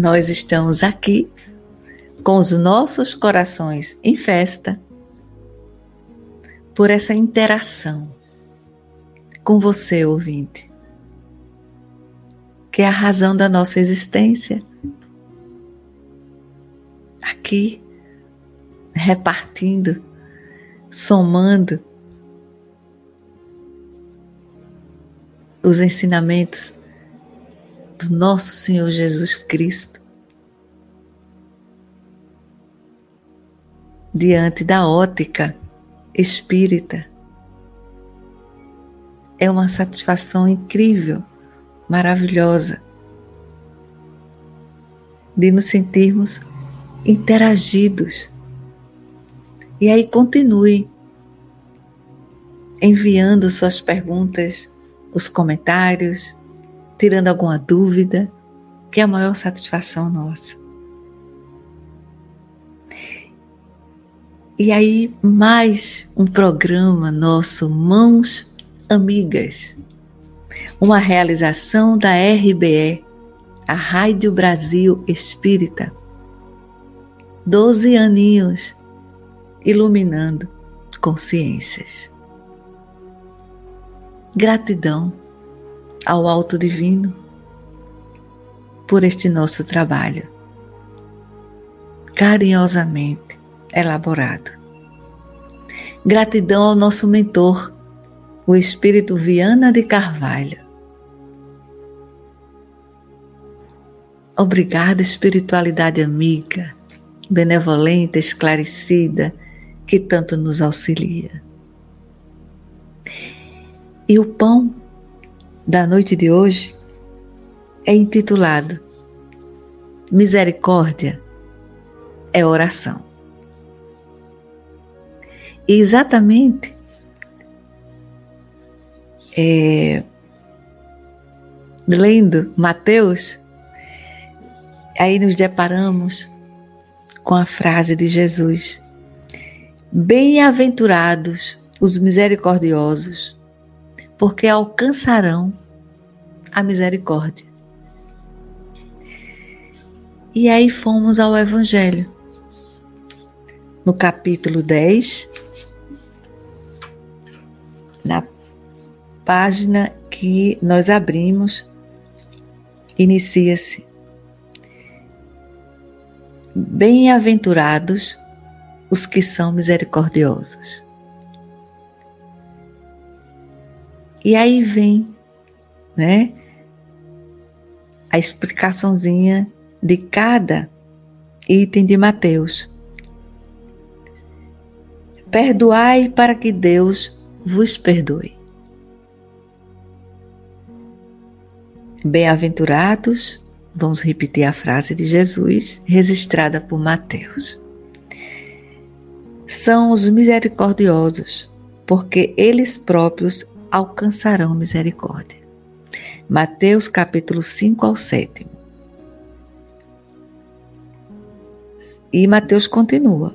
Nós estamos aqui com os nossos corações em festa por essa interação com você, ouvinte, que é a razão da nossa existência. Aqui, repartindo, somando os ensinamentos nosso Senhor Jesus Cristo diante da ótica espírita. É uma satisfação incrível, maravilhosa, de nos sentirmos interagidos. E aí continue enviando suas perguntas, os comentários, tirando alguma dúvida, que é a maior satisfação nossa. E aí, mais um programa nosso, Mãos Amigas, uma realização da RBE, a Rádio Brasil Espírita. Doze aninhos iluminando consciências. Gratidão ao Alto Divino por este nosso trabalho, carinhosamente elaborado. Gratidão ao nosso mentor, o Espírito Viana de Carvalho. Obrigada, espiritualidade amiga, benevolente, esclarecida, que tanto nos auxilia. E o pão da noite de hoje é intitulado Misericórdia é oração. E exatamente é, lendo Mateus, aí nos deparamos com a frase de Jesus: Bem-aventurados os misericordiosos, porque alcançarão a misericórdia. E aí fomos ao Evangelho. No capítulo 10, na página que nós abrimos, inicia-se: Bem-aventurados os que são misericordiosos. E aí vem, né, a explicaçãozinha de cada item de Mateus. Perdoai para que Deus vos perdoe. Bem-aventurados, vamos repetir a frase de Jesus, registrada por Mateus. São os misericordiosos, porque eles próprios alcançarão misericórdia. Mateus capítulo 5 ao 7. E Mateus continua: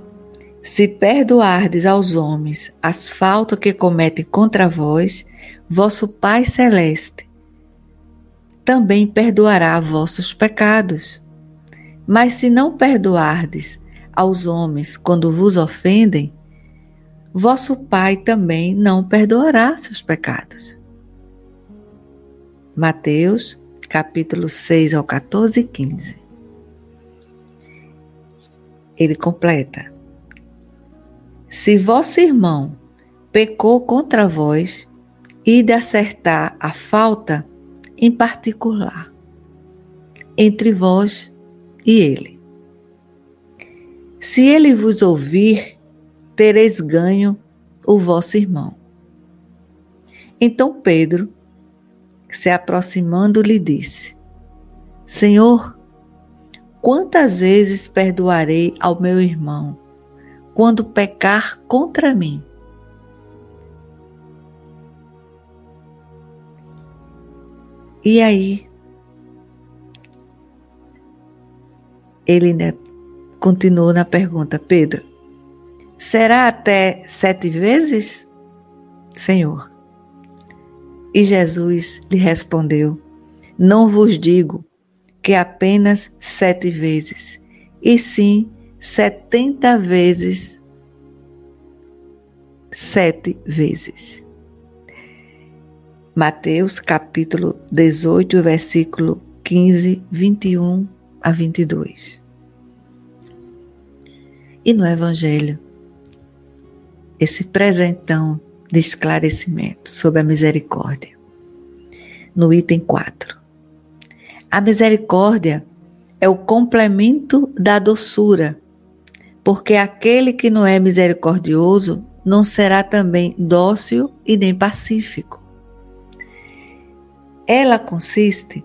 Se perdoardes aos homens as faltas que cometem contra vós, vosso Pai celeste também perdoará vossos pecados. Mas se não perdoardes aos homens quando vos ofendem, vosso Pai também não perdoará seus pecados. Mateus, capítulo 6 ao 14 e 15. Ele completa: Se vosso irmão pecou contra vós, e de acertar a falta em particular entre vós e ele. Se ele vos ouvir tereis ganho o vosso irmão. Então Pedro, se aproximando, lhe disse: Senhor, quantas vezes perdoarei ao meu irmão quando pecar contra mim? E aí, ele ainda continuou na pergunta: Pedro, será até sete vezes? Senhor. E Jesus lhe respondeu: Não vos digo que apenas sete vezes, e sim setenta vezes sete vezes. Mateus capítulo 18, versículo 15, 21 a 22. E no Evangelho, esse presentão de esclarecimento sobre a misericórdia. No item 4. A misericórdia é o complemento da doçura, porque aquele que não é misericordioso não será também dócil e nem pacífico. Ela consiste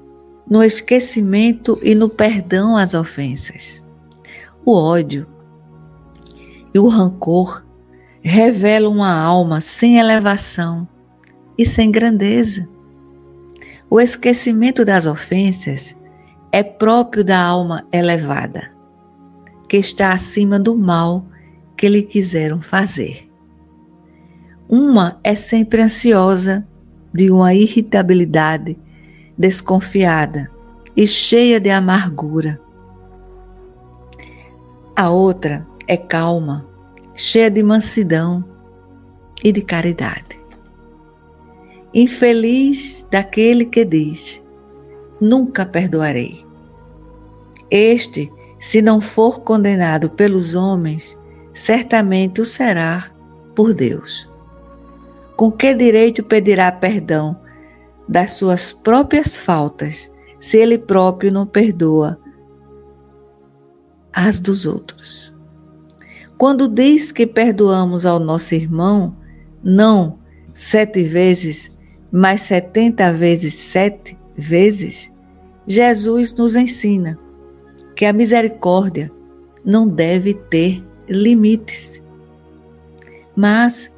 no esquecimento e no perdão às ofensas. O ódio e o rancor revela uma alma sem elevação e sem grandeza. O esquecimento das ofensas é próprio da alma elevada, que está acima do mal que lhe quiseram fazer. Uma é sempre ansiosa, de uma irritabilidade desconfiada e cheia de amargura. A outra é calma, cheia de mansidão e de caridade. Infeliz daquele que diz: Nunca perdoarei. Este, se não for condenado pelos homens, certamente o será por Deus. Com que direito pedirá perdão das suas próprias faltas, se ele próprio não perdoa as dos outros? Quando diz que perdoamos ao nosso irmão, não sete vezes, mas setenta vezes sete vezes, Jesus nos ensina que a misericórdia não deve ter limites. Mas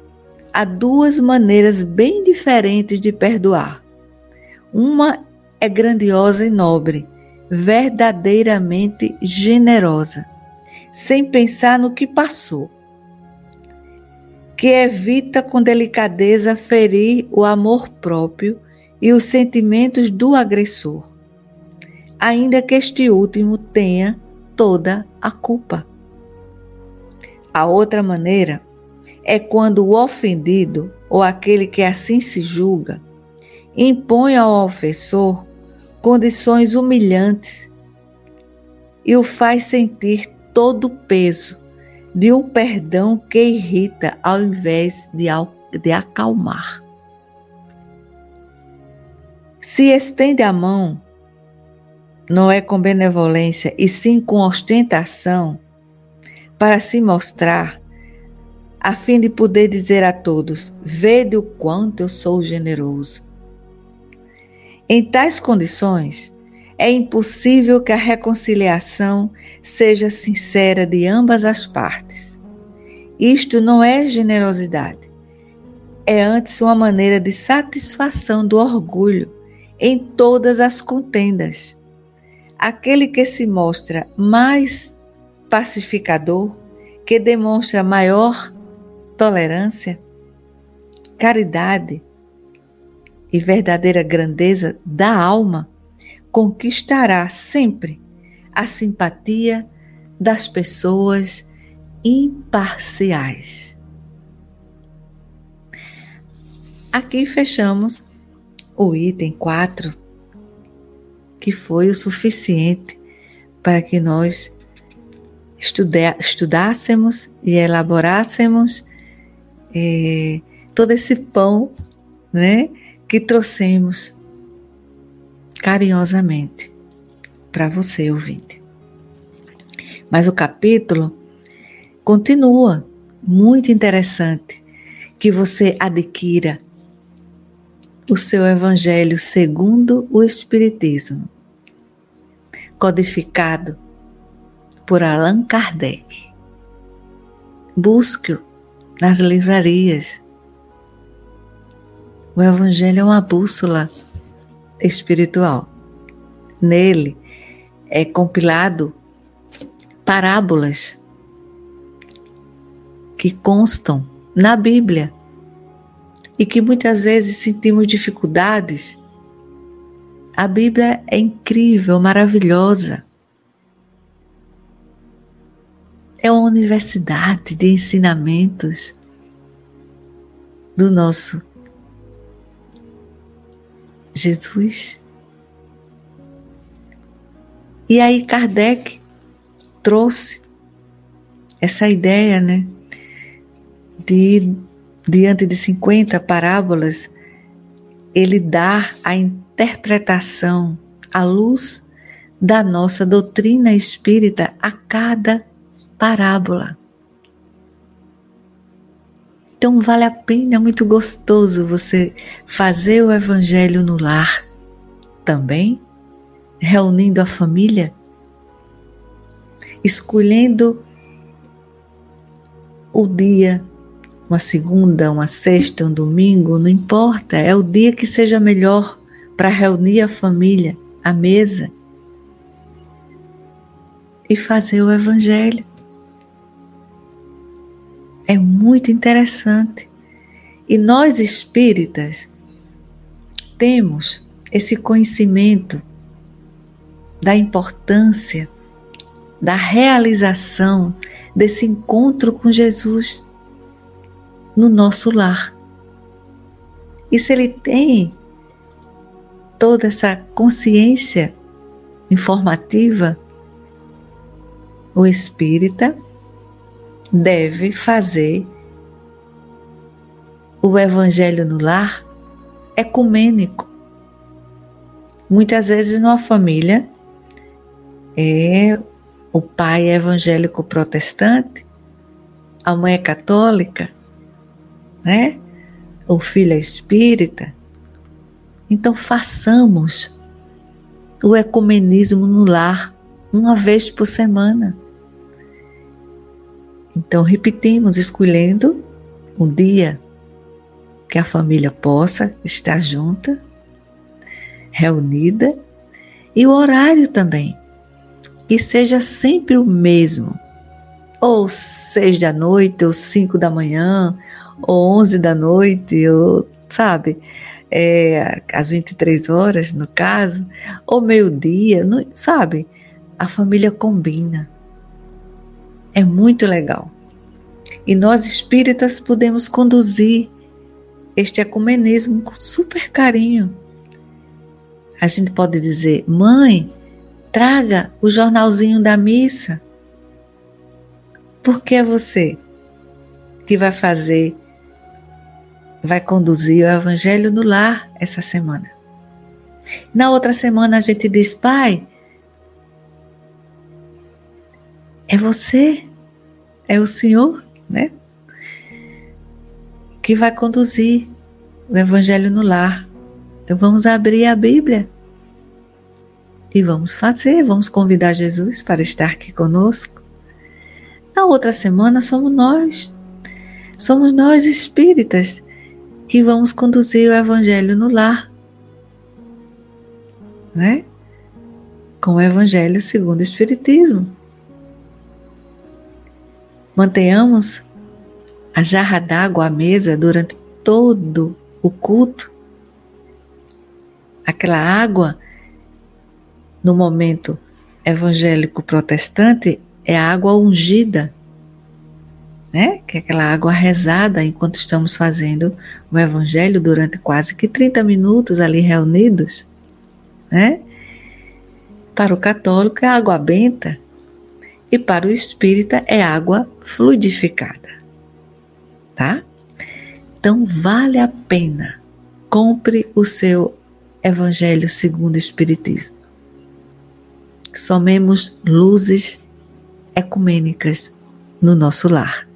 há duas maneiras bem diferentes de perdoar. Uma é grandiosa e nobre, verdadeiramente generosa sem pensar no que passou, que evita com delicadeza ferir o amor próprio e os sentimentos do agressor, ainda que este último tenha toda a culpa. A outra maneira é quando o ofendido ou aquele que assim se julga impõe ao ofensor condições humilhantes e o faz sentir todo o peso de um perdão que irrita ao invés de, de acalmar. Se estende a mão, não é com benevolência e sim com ostentação, para se mostrar, a fim de poder dizer a todos: vede o quanto eu sou generoso. Em tais condições, é impossível que a reconciliação seja sincera de ambas as partes. Isto não é generosidade, é antes uma maneira de satisfação do orgulho em todas as contendas. Aquele que se mostra mais pacificador, que demonstra maior tolerância, caridade e verdadeira grandeza da alma, conquistará sempre a simpatia das pessoas imparciais. Aqui fechamos o item 4, que foi o suficiente para que nós estudássemos e elaborássemos é, todo esse pão né, que trouxemos carinhosamente para você, ouvinte. Mas o capítulo continua muito interessante que você adquira o seu evangelho segundo o Espiritismo, codificado por Allan Kardec. Busque-o nas livrarias. O Evangelho é uma bússola espiritual. Nele é compilado parábolas que constam na Bíblia e que muitas vezes sentimos dificuldades. A Bíblia é incrível, maravilhosa. É uma universidade de ensinamentos do nosso Jesus. E aí Kardec trouxe essa ideia, né, de diante de 50 parábolas, ele dá a interpretação à luz da nossa doutrina espírita a cada parábola. Então vale a pena, é muito gostoso você fazer o evangelho no lar também, reunindo a família, escolhendo o dia, uma segunda, uma sexta, um domingo, não importa, é o dia que seja melhor para reunir a família à mesa e fazer o evangelho. É muito interessante. E nós espíritas temos esse conhecimento da importância da realização desse encontro com Jesus no nosso lar. E se ele tem toda essa consciência informativa, o espírita deve fazer o evangelho no lar ecumênico. Muitas vezes numa família é o pai é evangélico protestante, a mãe é católica, né? O filho é espírita. Então façamos o ecumenismo no lar uma vez por semana. Então repetimos, escolhendo um dia que a família possa estar junta, reunida, e o horário também, que seja sempre o mesmo, ou seis da noite, ou cinco da manhã, ou onze da noite, ou sabe, é, às 23 horas no caso, ou meio-dia, sabe? A família combina. É muito legal. E nós espíritas podemos conduzir este ecumenismo com super carinho. A gente pode dizer: mãe, traga o jornalzinho da missa. Porque é você que vai fazer, vai conduzir o evangelho no lar essa semana. Na outra semana a gente diz: pai, É você, é o Senhor, né? Que vai conduzir o Evangelho no lar. Então vamos abrir a Bíblia e vamos fazer, vamos convidar Jesus para estar aqui conosco. Na outra semana somos nós, somos nós espíritas que vamos conduzir o Evangelho no lar, né? Com o Evangelho segundo o Espiritismo. Mantenhamos a jarra d'água à mesa durante todo o culto. Aquela água, no momento evangélico protestante, é água ungida, né? Que é aquela água rezada enquanto estamos fazendo o evangelho durante quase que 30 minutos ali reunidos, né? Para o católico é água benta, e para o espírita é água fluidificada. Tá? Então vale a pena. Compre o seu Evangelho segundo o Espiritismo. Somemos luzes ecumênicas no nosso lar.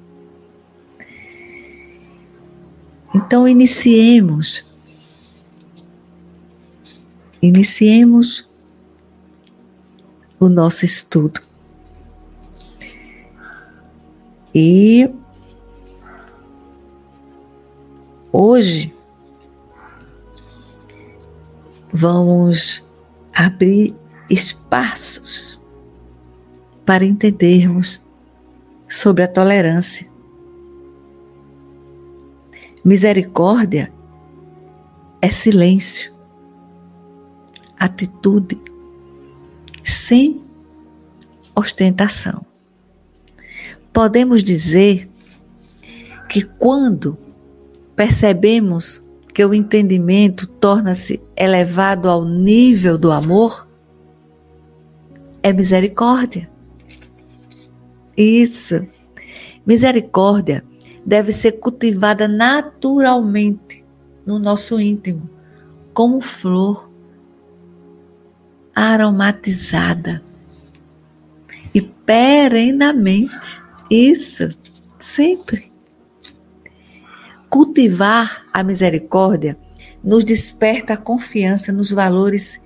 Então iniciemos. Iniciemos o nosso estudo E hoje vamos abrir espaços para entendermos sobre a tolerância. Misericórdia é silêncio, atitude, sem ostentação. Podemos dizer que quando percebemos que o entendimento torna-se elevado ao nível do amor, é misericórdia. Isso. Misericórdia deve ser cultivada naturalmente no nosso íntimo, como flor aromatizada e perenamente. Isso, sempre. Cultivar a misericórdia nos desperta a confiança nos valores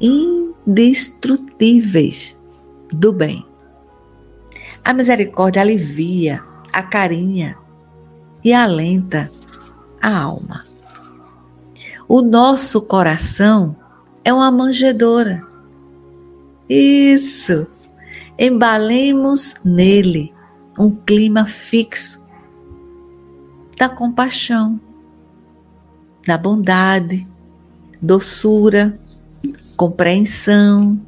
indestrutíveis do bem. A misericórdia alivia, acarinha e alenta a alma. O nosso coração é uma manjedoura. Isso! Embalemos nele um clima fixo da compaixão, da bondade, doçura, compreensão.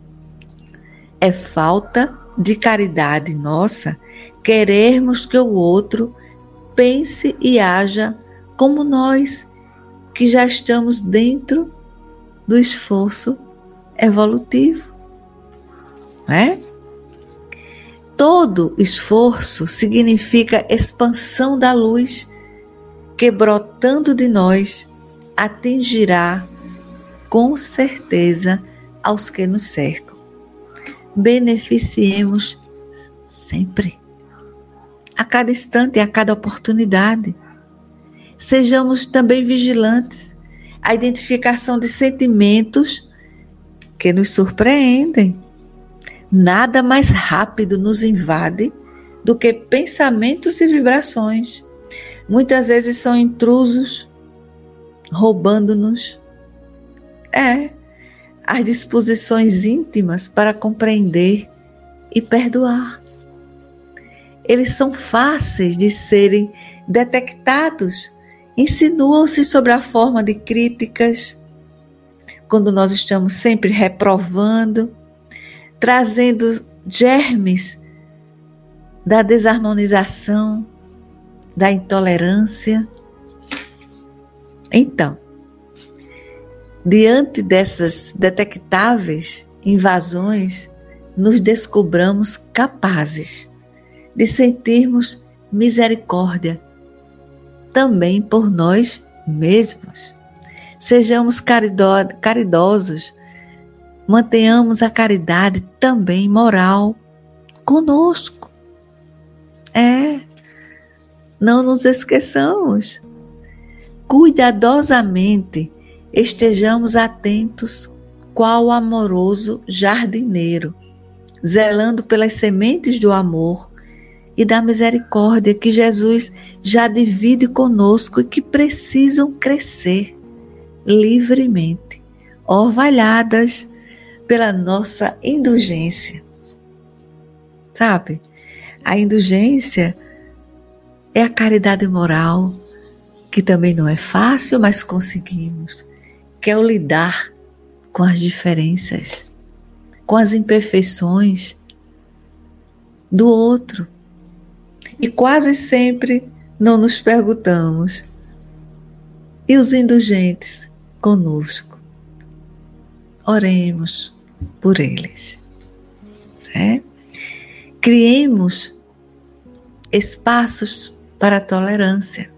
É falta de caridade nossa querermos que o outro pense e haja como nós, que já estamos dentro do esforço evolutivo. Né? Todo esforço significa expansão da luz que, brotando de nós, atingirá com certeza aos que nos cercam. Beneficiemos sempre, a cada instante a cada oportunidade. Sejamos também vigilantes à identificação de sentimentos que nos surpreendem Nada mais rápido nos invade do que pensamentos e vibrações. Muitas vezes são intrusos, roubando-nos. É, as disposições íntimas para compreender e perdoar. Eles são fáceis de serem detectados, insinuam-se sobre a forma de críticas, quando nós estamos sempre reprovando, trazendo germes da desarmonização, da intolerância. Então, diante dessas detectáveis invasões, nos descobramos capazes de sentirmos misericórdia também por nós mesmos. Sejamos caridosos mantenhamos a caridade também moral conosco. É, não nos esqueçamos. Cuidadosamente estejamos atentos, qual amoroso jardineiro, zelando pelas sementes do amor e da misericórdia que Jesus já divide conosco e que precisam crescer livremente, orvalhadas pela nossa indulgência. Sabe? A indulgência é a caridade moral, que também não é fácil, mas conseguimos, que é o lidar com as diferenças, com as imperfeições do outro. E quase sempre não nos perguntamos: e os indulgentes conosco? Oremos por eles. Né? Criemos espaços para a tolerância.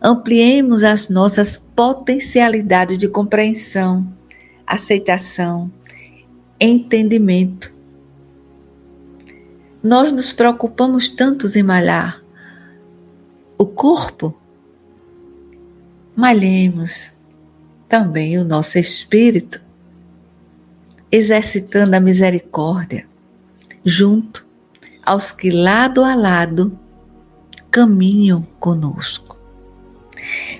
Ampliemos as nossas potencialidades de compreensão, aceitação, entendimento. Nós nos preocupamos tanto em malhar o corpo, malhemos também o nosso espírito exercitando a misericórdia, junto aos que lado a lado caminho conosco.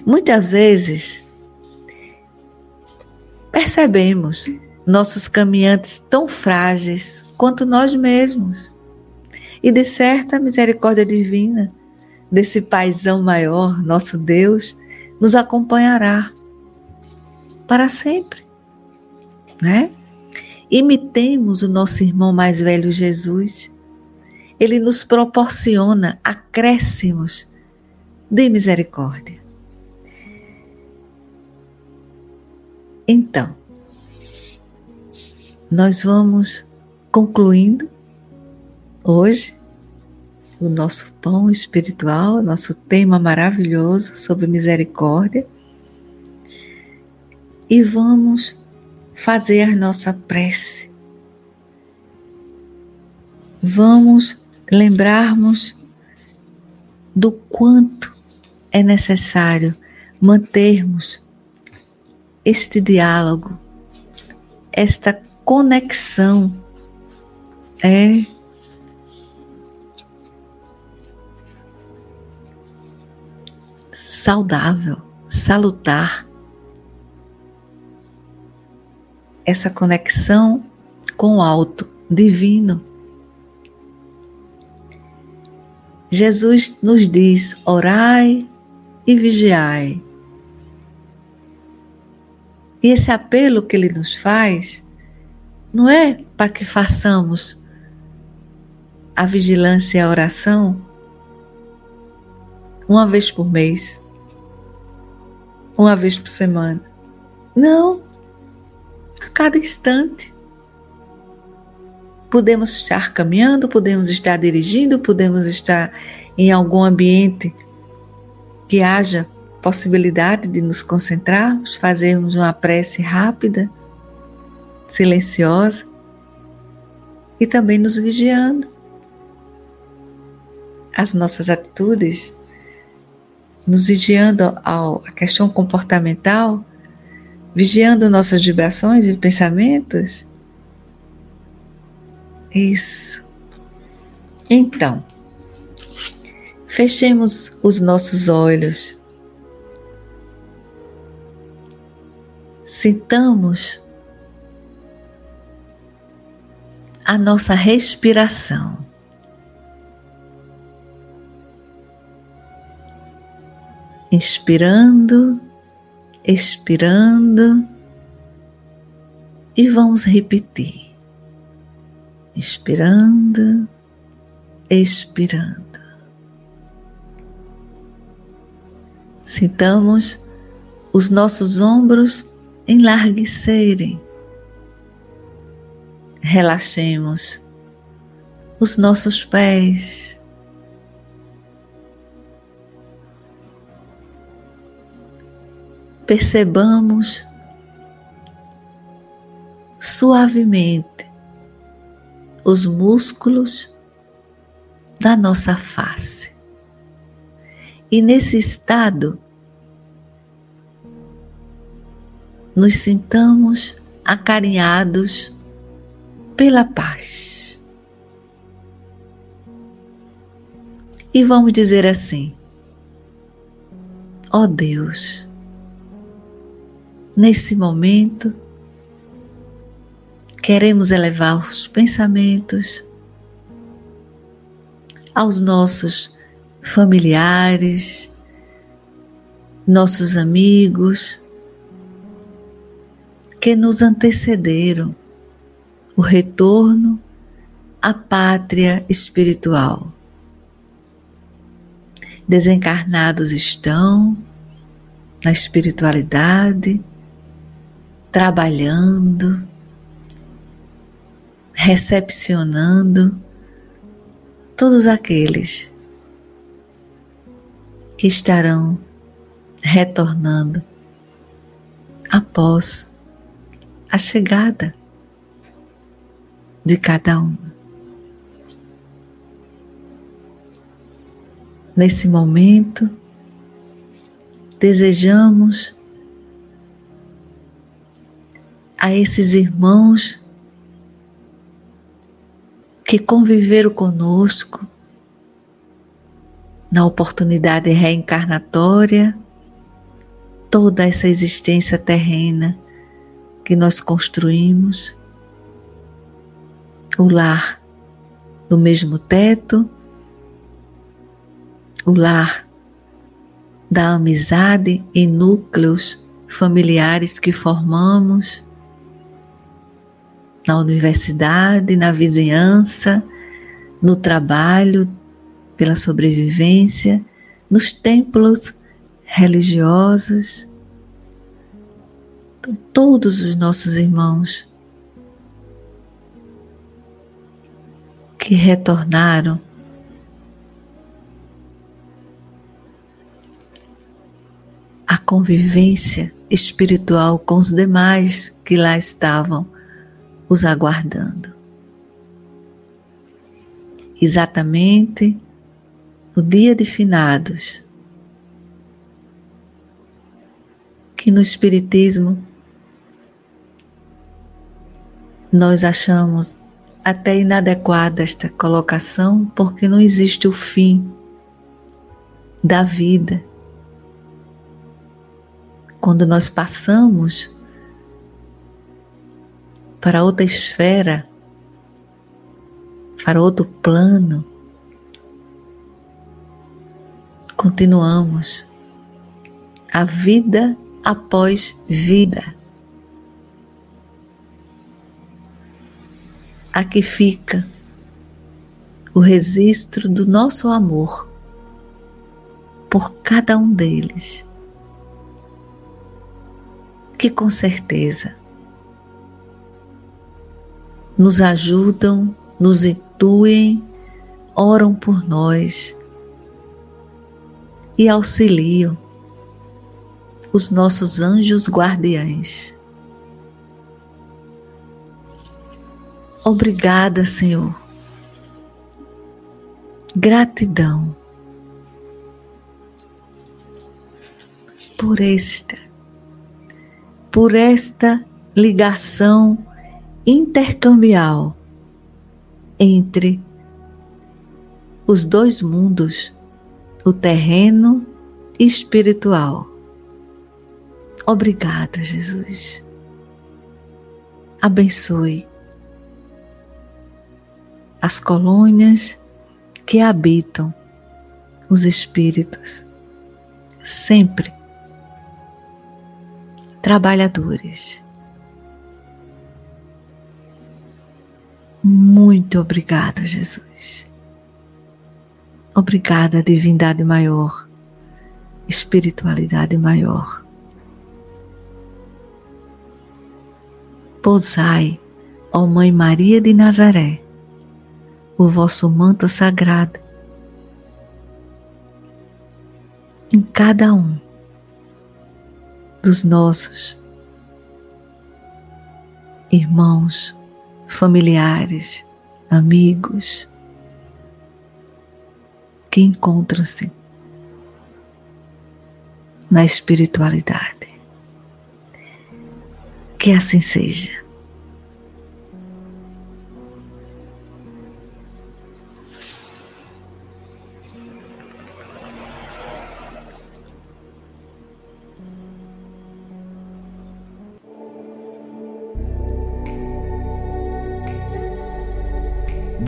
Muitas vezes percebemos nossos caminhantes tão frágeis quanto nós mesmos. E de certo a misericórdia divina desse paizão maior, nosso Deus, nos acompanhará para sempre, né? Imitemos o nosso irmão mais velho Jesus. Ele nos proporciona acréscimos de misericórdia. Então, nós vamos concluindo hoje o nosso pão espiritual, nosso tema maravilhoso sobre misericórdia. E vamos fazer nossa prece. Vamos lembrarmos do quanto é necessário mantermos este diálogo, esta conexão é saudável, salutar. Essa conexão com o alto, divino. Jesus nos diz: orai e vigiai. E esse apelo que ele nos faz não é para que façamos a vigilância e a oração uma vez por mês, uma vez por semana. Não, a cada instante. Podemos estar caminhando, podemos estar dirigindo, podemos estar em algum ambiente que haja possibilidade de nos concentrarmos, fazermos uma prece rápida, silenciosa e também nos vigiando. As nossas atitudes, nos vigiando ao, a questão comportamental, vigiando nossas vibrações e pensamentos. Isso. Então, fechemos os nossos olhos Sintamos a nossa respiração. Inspirando, expirando e vamos repetir. Inspirando, expirando. Sintamos os nossos ombros enlarguecerem. Relaxemos os nossos pés. Percebamos suavemente os músculos da nossa face. E nesse estado, nos sintamos acarinhados pela paz. E vamos dizer assim: ó oh Deus, nesse momento, queremos elevar os pensamentos aos nossos familiares, nossos amigos, que nos antecederam, o retorno à pátria espiritual. Desencarnados estão na espiritualidade, trabalhando, recepcionando todos aqueles que estarão retornando após a chegada de cada um. Nesse momento, desejamos a esses irmãos que conviveram conosco na oportunidade reencarnatória, toda essa existência terrena que nós construímos, o lar no mesmo teto, o lar da amizade e núcleos familiares que formamos na universidade, na vizinhança, no trabalho, pela sobrevivência, nos templos religiosos. Então, todos os nossos irmãos que retornaram à convivência espiritual com os demais que lá estavam os aguardando. Exatamente no dia de finados, que no Espiritismo nós achamos até inadequada esta colocação, porque não existe o fim da vida. Quando nós passamos para outra esfera, para outro plano, continuamos. A vida após vida. Aqui fica o registro do nosso amor por cada um deles, que com certeza nos ajudam, nos intuem, oram por nós e auxiliam os nossos anjos guardiães. Obrigada, Senhor. Gratidão por esta, por esta ligação intercambial entre os dois mundos, o terreno e espiritual. Obrigada, Jesus. Abençoe as colônias que habitam os espíritos, sempre trabalhadores. Muito obrigada, Jesus. Obrigada, divindade maior, espiritualidade maior. Pousai, ó Mãe Maria de Nazaré, o vosso manto sagrado em cada um dos nossos irmãos, familiares, amigos que encontram-se na espiritualidade. Que assim seja.